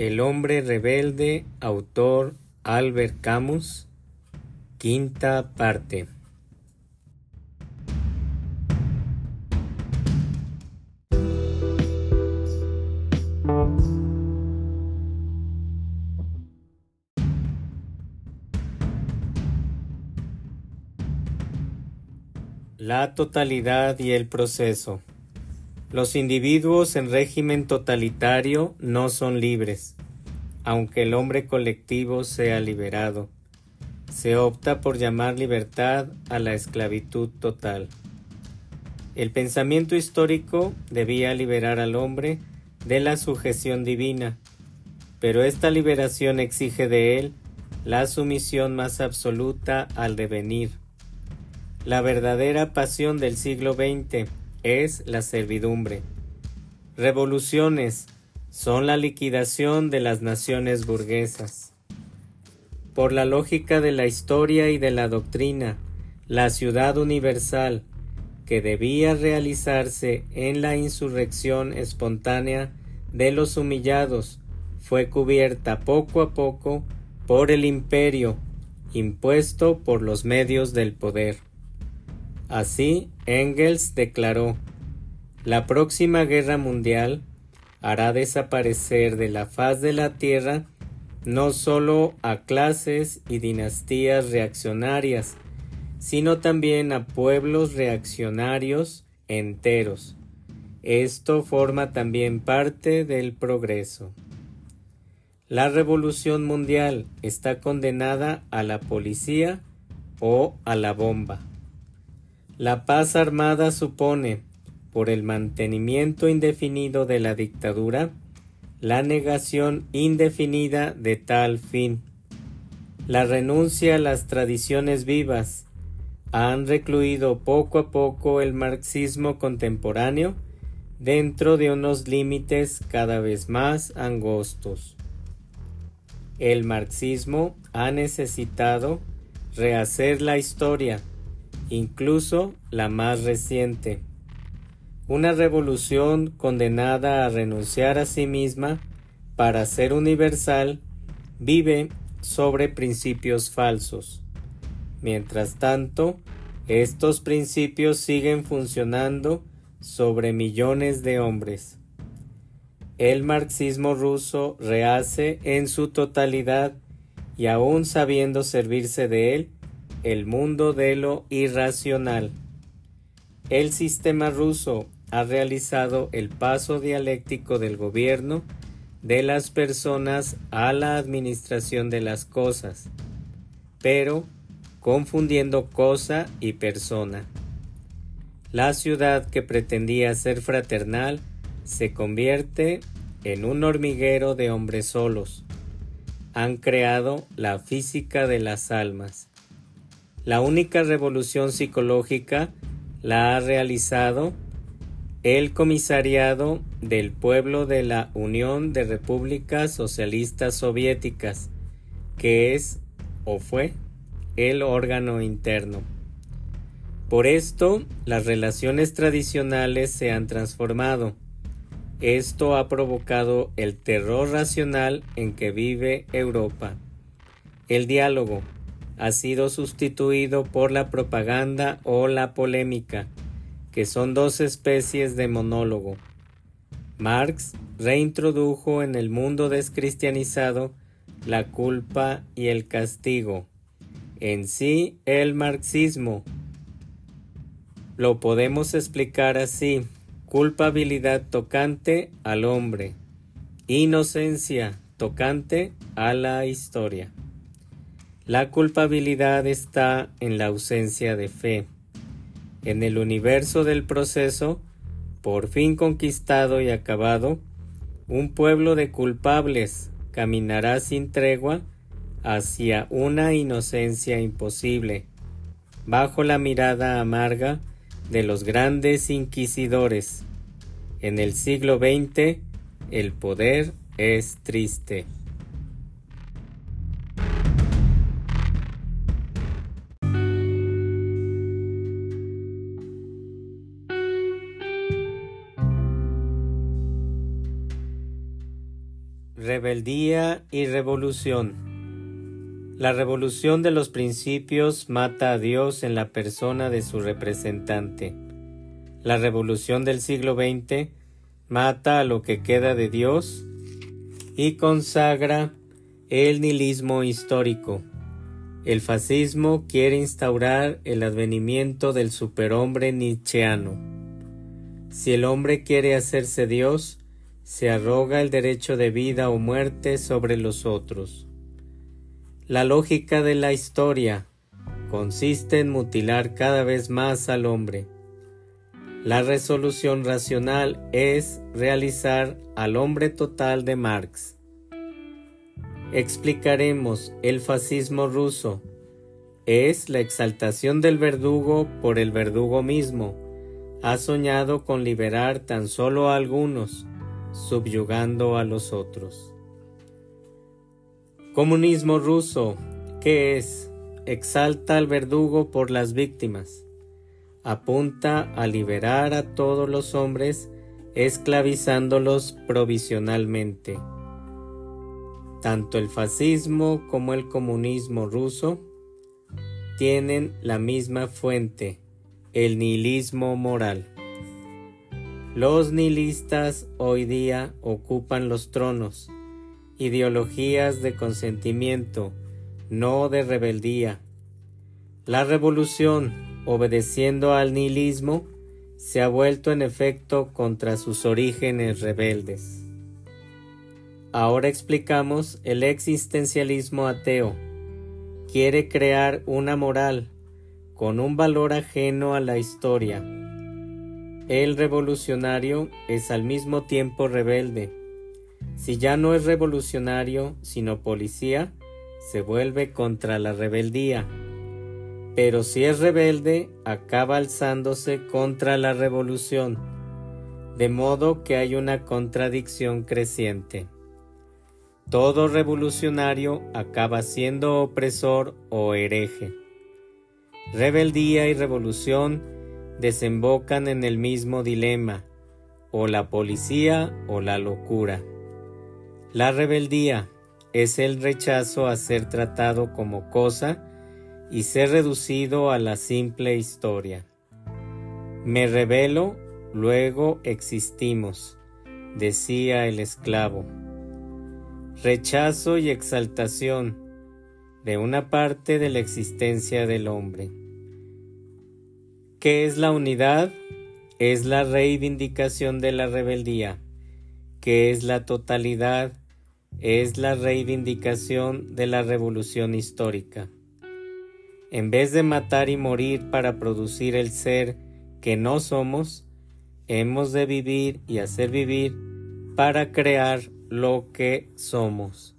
El hombre rebelde, autor Albert Camus, quinta parte. La totalidad y el proceso. Los individuos en régimen totalitario no son libres, aunque el hombre colectivo sea liberado. Se opta por llamar libertad a la esclavitud total. El pensamiento histórico debía liberar al hombre de la sujeción divina, pero esta liberación exige de él la sumisión más absoluta al devenir. La verdadera pasión del siglo XX es la servidumbre. Revoluciones son la liquidación de las naciones burguesas. Por la lógica de la historia y de la doctrina, la ciudad universal, que debía realizarse en la insurrección espontánea de los humillados, fue cubierta poco a poco por el imperio impuesto por los medios del poder. Así, Engels declaró, la próxima guerra mundial hará desaparecer de la faz de la Tierra no solo a clases y dinastías reaccionarias, sino también a pueblos reaccionarios enteros. Esto forma también parte del progreso. La revolución mundial está condenada a la policía o a la bomba. La paz armada supone, por el mantenimiento indefinido de la dictadura, la negación indefinida de tal fin. La renuncia a las tradiciones vivas han recluido poco a poco el marxismo contemporáneo dentro de unos límites cada vez más angostos. El marxismo ha necesitado rehacer la historia incluso la más reciente. Una revolución condenada a renunciar a sí misma para ser universal vive sobre principios falsos. Mientras tanto, estos principios siguen funcionando sobre millones de hombres. El marxismo ruso rehace en su totalidad y aún sabiendo servirse de él, el mundo de lo irracional. El sistema ruso ha realizado el paso dialéctico del gobierno de las personas a la administración de las cosas, pero confundiendo cosa y persona. La ciudad que pretendía ser fraternal se convierte en un hormiguero de hombres solos. Han creado la física de las almas. La única revolución psicológica la ha realizado el Comisariado del Pueblo de la Unión de Repúblicas Socialistas Soviéticas, que es o fue el órgano interno. Por esto, las relaciones tradicionales se han transformado. Esto ha provocado el terror racional en que vive Europa. El diálogo, ha sido sustituido por la propaganda o la polémica, que son dos especies de monólogo. Marx reintrodujo en el mundo descristianizado la culpa y el castigo. En sí, el marxismo lo podemos explicar así, culpabilidad tocante al hombre, inocencia tocante a la historia. La culpabilidad está en la ausencia de fe. En el universo del proceso, por fin conquistado y acabado, un pueblo de culpables caminará sin tregua hacia una inocencia imposible, bajo la mirada amarga de los grandes inquisidores. En el siglo XX, el poder es triste. Rebeldía y revolución. La revolución de los principios mata a Dios en la persona de su representante. La revolución del siglo XX mata a lo que queda de Dios y consagra el nihilismo histórico. El fascismo quiere instaurar el advenimiento del superhombre nietzscheano. Si el hombre quiere hacerse Dios, se arroga el derecho de vida o muerte sobre los otros. La lógica de la historia consiste en mutilar cada vez más al hombre. La resolución racional es realizar al hombre total de Marx. Explicaremos el fascismo ruso. Es la exaltación del verdugo por el verdugo mismo. Ha soñado con liberar tan solo a algunos subyugando a los otros. Comunismo ruso, ¿qué es? Exalta al verdugo por las víctimas. Apunta a liberar a todos los hombres esclavizándolos provisionalmente. Tanto el fascismo como el comunismo ruso tienen la misma fuente, el nihilismo moral. Los nihilistas hoy día ocupan los tronos, ideologías de consentimiento, no de rebeldía. La revolución, obedeciendo al nihilismo, se ha vuelto en efecto contra sus orígenes rebeldes. Ahora explicamos el existencialismo ateo. Quiere crear una moral con un valor ajeno a la historia el revolucionario es al mismo tiempo rebelde. Si ya no es revolucionario, sino policía, se vuelve contra la rebeldía. Pero si es rebelde, acaba alzándose contra la revolución, de modo que hay una contradicción creciente. Todo revolucionario acaba siendo opresor o hereje. Rebeldía y revolución desembocan en el mismo dilema, o la policía o la locura. La rebeldía es el rechazo a ser tratado como cosa y ser reducido a la simple historia. Me rebelo, luego existimos, decía el esclavo. Rechazo y exaltación de una parte de la existencia del hombre. ¿Qué es la unidad? Es la reivindicación de la rebeldía. ¿Qué es la totalidad? Es la reivindicación de la revolución histórica. En vez de matar y morir para producir el ser que no somos, hemos de vivir y hacer vivir para crear lo que somos.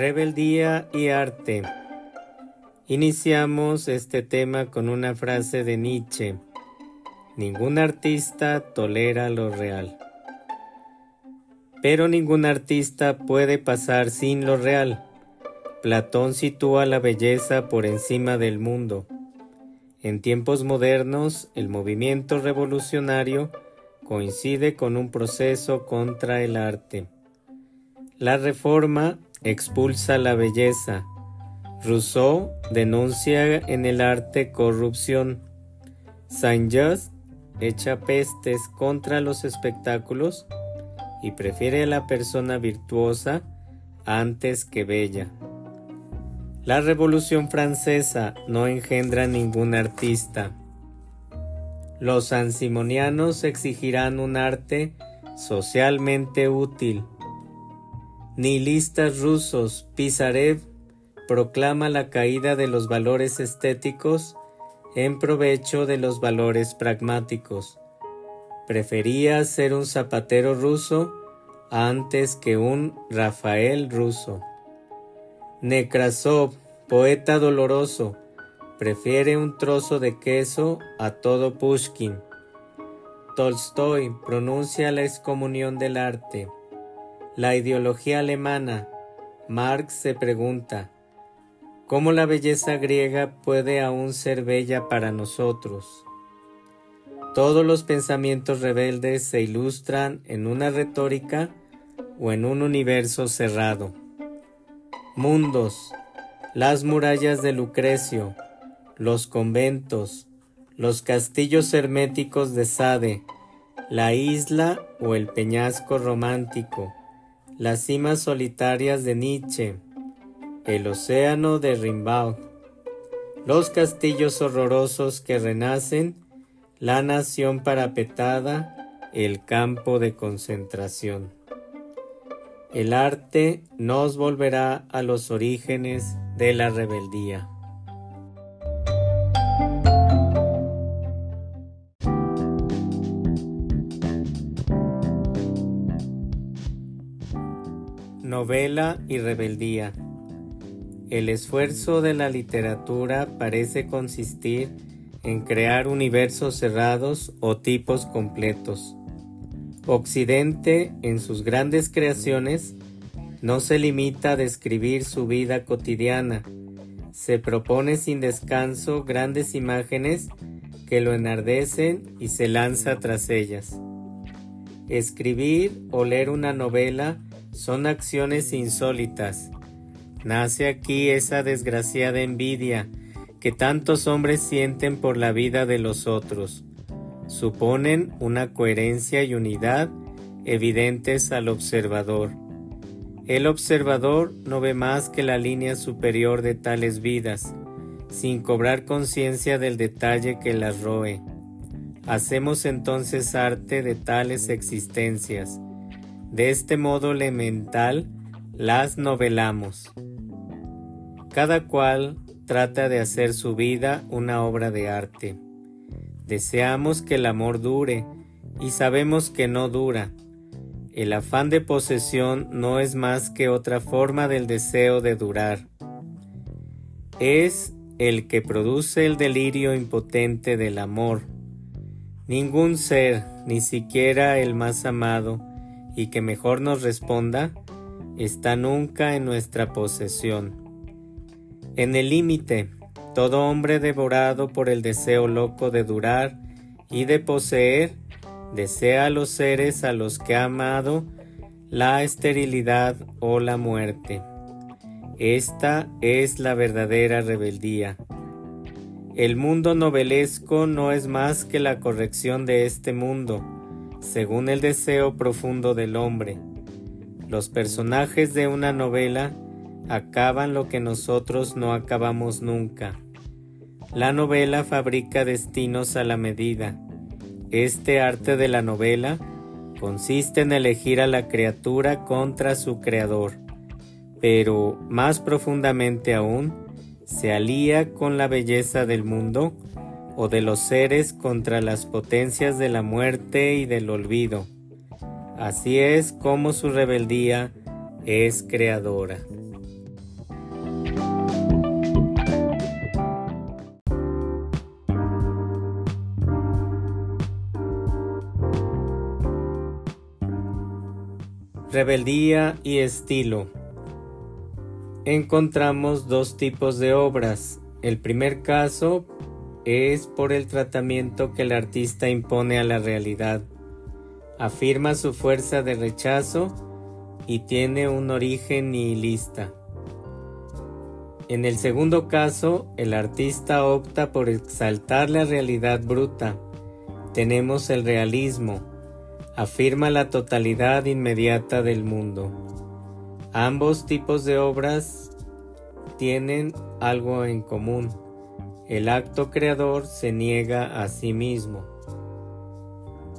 Rebeldía y arte. Iniciamos este tema con una frase de Nietzsche. Ningún artista tolera lo real. Pero ningún artista puede pasar sin lo real. Platón sitúa la belleza por encima del mundo. En tiempos modernos, el movimiento revolucionario coincide con un proceso contra el arte. La reforma expulsa la belleza. Rousseau denuncia en el arte corrupción. Saint-Just echa pestes contra los espectáculos y prefiere a la persona virtuosa antes que bella. La Revolución Francesa no engendra ningún artista. Los ansimonianos exigirán un arte socialmente útil Nihilistas rusos, Pisarev proclama la caída de los valores estéticos en provecho de los valores pragmáticos. Prefería ser un zapatero ruso antes que un Rafael ruso. Nekrasov poeta doloroso, prefiere un trozo de queso a todo Pushkin. Tolstoy pronuncia la excomunión del arte. La ideología alemana, Marx se pregunta, ¿cómo la belleza griega puede aún ser bella para nosotros? Todos los pensamientos rebeldes se ilustran en una retórica o en un universo cerrado. Mundos, las murallas de Lucrecio, los conventos, los castillos herméticos de Sade, la isla o el peñasco romántico, las cimas solitarias de Nietzsche, el océano de Rimbaud, los castillos horrorosos que renacen, la nación parapetada, el campo de concentración. El arte nos volverá a los orígenes de la rebeldía. Novela y rebeldía. El esfuerzo de la literatura parece consistir en crear universos cerrados o tipos completos. Occidente, en sus grandes creaciones, no se limita a describir su vida cotidiana, se propone sin descanso grandes imágenes que lo enardecen y se lanza tras ellas. Escribir o leer una novela son acciones insólitas. Nace aquí esa desgraciada envidia que tantos hombres sienten por la vida de los otros. Suponen una coherencia y unidad evidentes al observador el observador no ve más que la línea superior de tales vidas, sin cobrar conciencia del detalle que las roe. Hacemos entonces arte de tales existencias. De este modo elemental las novelamos. Cada cual trata de hacer su vida una obra de arte. Deseamos que el amor dure y sabemos que no dura el afán de posesión no es más que otra forma del deseo de durar. Es el que produce el delirio impotente del amor. Ningún ser, ni siquiera el más amado, y que mejor nos responda, está nunca en nuestra posesión. En el límite, todo hombre devorado por el deseo loco de durar y de poseer, desea a los seres a los que ha amado la esterilidad o la muerte. Esta es la verdadera rebeldía. El mundo novelesco no es más que la corrección de este mundo, según el deseo profundo del hombre. Los personajes de una novela acaban lo que nosotros no acabamos nunca. La novela fabrica destinos a la medida este arte de la novela consiste en elegir a la criatura contra su creador, pero más profundamente aún, se alía con la belleza del mundo o de los seres contra las potencias de la muerte y del olvido. Así es como su rebeldía es creadora. Rebeldía y estilo. Encontramos dos tipos de obras. El primer caso es por el tratamiento que el artista impone a la realidad. Afirma su fuerza de rechazo y tiene un origen nihilista. En el segundo caso, el artista opta por exaltar la realidad bruta. Tenemos el realismo, afirma la totalidad inmediata del mundo. Ambos tipos de obras tienen algo en común. El acto creador se niega a sí mismo.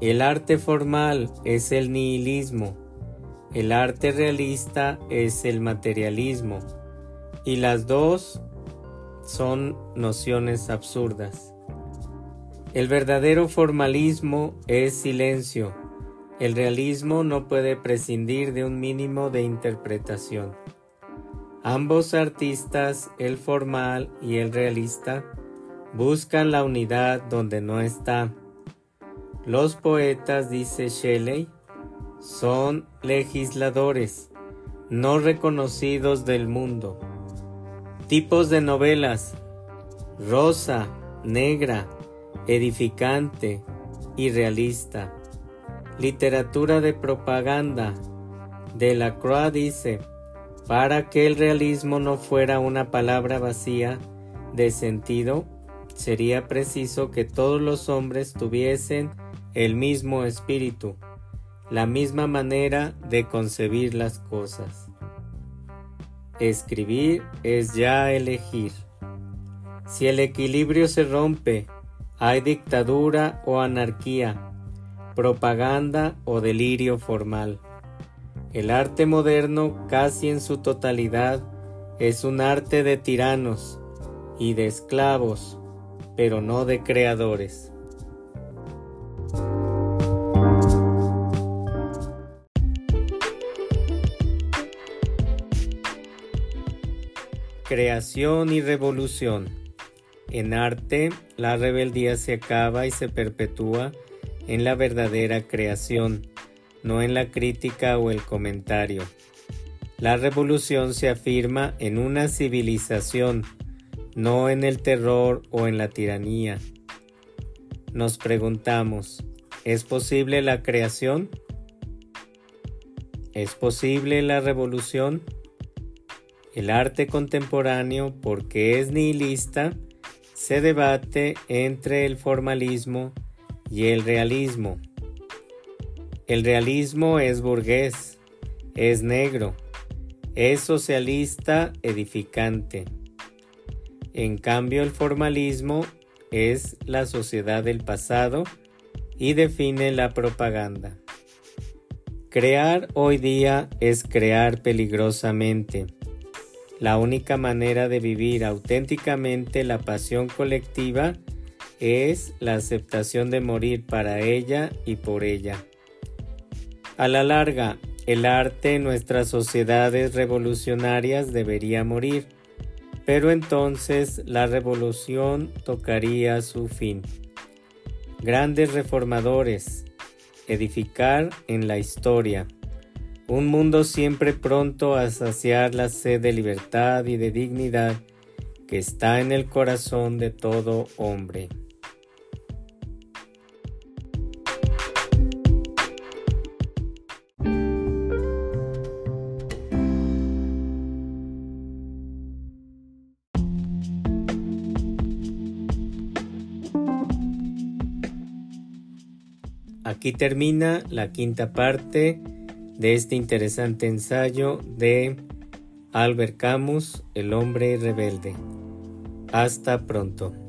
El arte formal es el nihilismo. El arte realista es el materialismo. Y las dos son nociones absurdas. El verdadero formalismo es silencio el realismo no puede prescindir de un mínimo de interpretación. Ambos artistas, el formal y el realista, buscan la unidad donde no está. Los poetas, dice Shelley, son legisladores, no reconocidos del mundo. Tipos de novelas. Rosa, negra, edificante y realista. Literatura de propaganda. De la Croix dice, para que el realismo no fuera una palabra vacía de sentido, sería preciso que todos los hombres tuviesen el mismo espíritu, la misma manera de concebir las cosas. Escribir es ya elegir. Si el equilibrio se rompe, hay dictadura o anarquía, propaganda o delirio formal. El arte moderno, casi en su totalidad, es un arte de tiranos y de esclavos, pero no de creadores. Creación y revolución. En arte, la rebeldía se acaba y se perpetúa en la verdadera creación no en la crítica o el comentario. La revolución se afirma en una civilización, no en el terror o en la tiranía. Nos preguntamos, ¿es posible la creación? ¿Es posible la revolución? El arte contemporáneo, porque es nihilista, se debate entre el formalismo y el realismo. El realismo es burgués, es negro, es socialista edificante. En cambio, el formalismo es la sociedad del pasado y define la propaganda. Crear hoy día es crear peligrosamente. La única manera de vivir auténticamente la pasión colectiva es la aceptación de morir para ella y por ella. A la larga, el arte en nuestras sociedades revolucionarias debería morir, pero entonces la revolución tocaría su fin. Grandes reformadores, edificar en la historia, un mundo siempre pronto a saciar la sed de libertad y de dignidad que está en el corazón de todo hombre. Aquí termina la quinta parte de este interesante ensayo de Albert Camus, El hombre rebelde. Hasta pronto.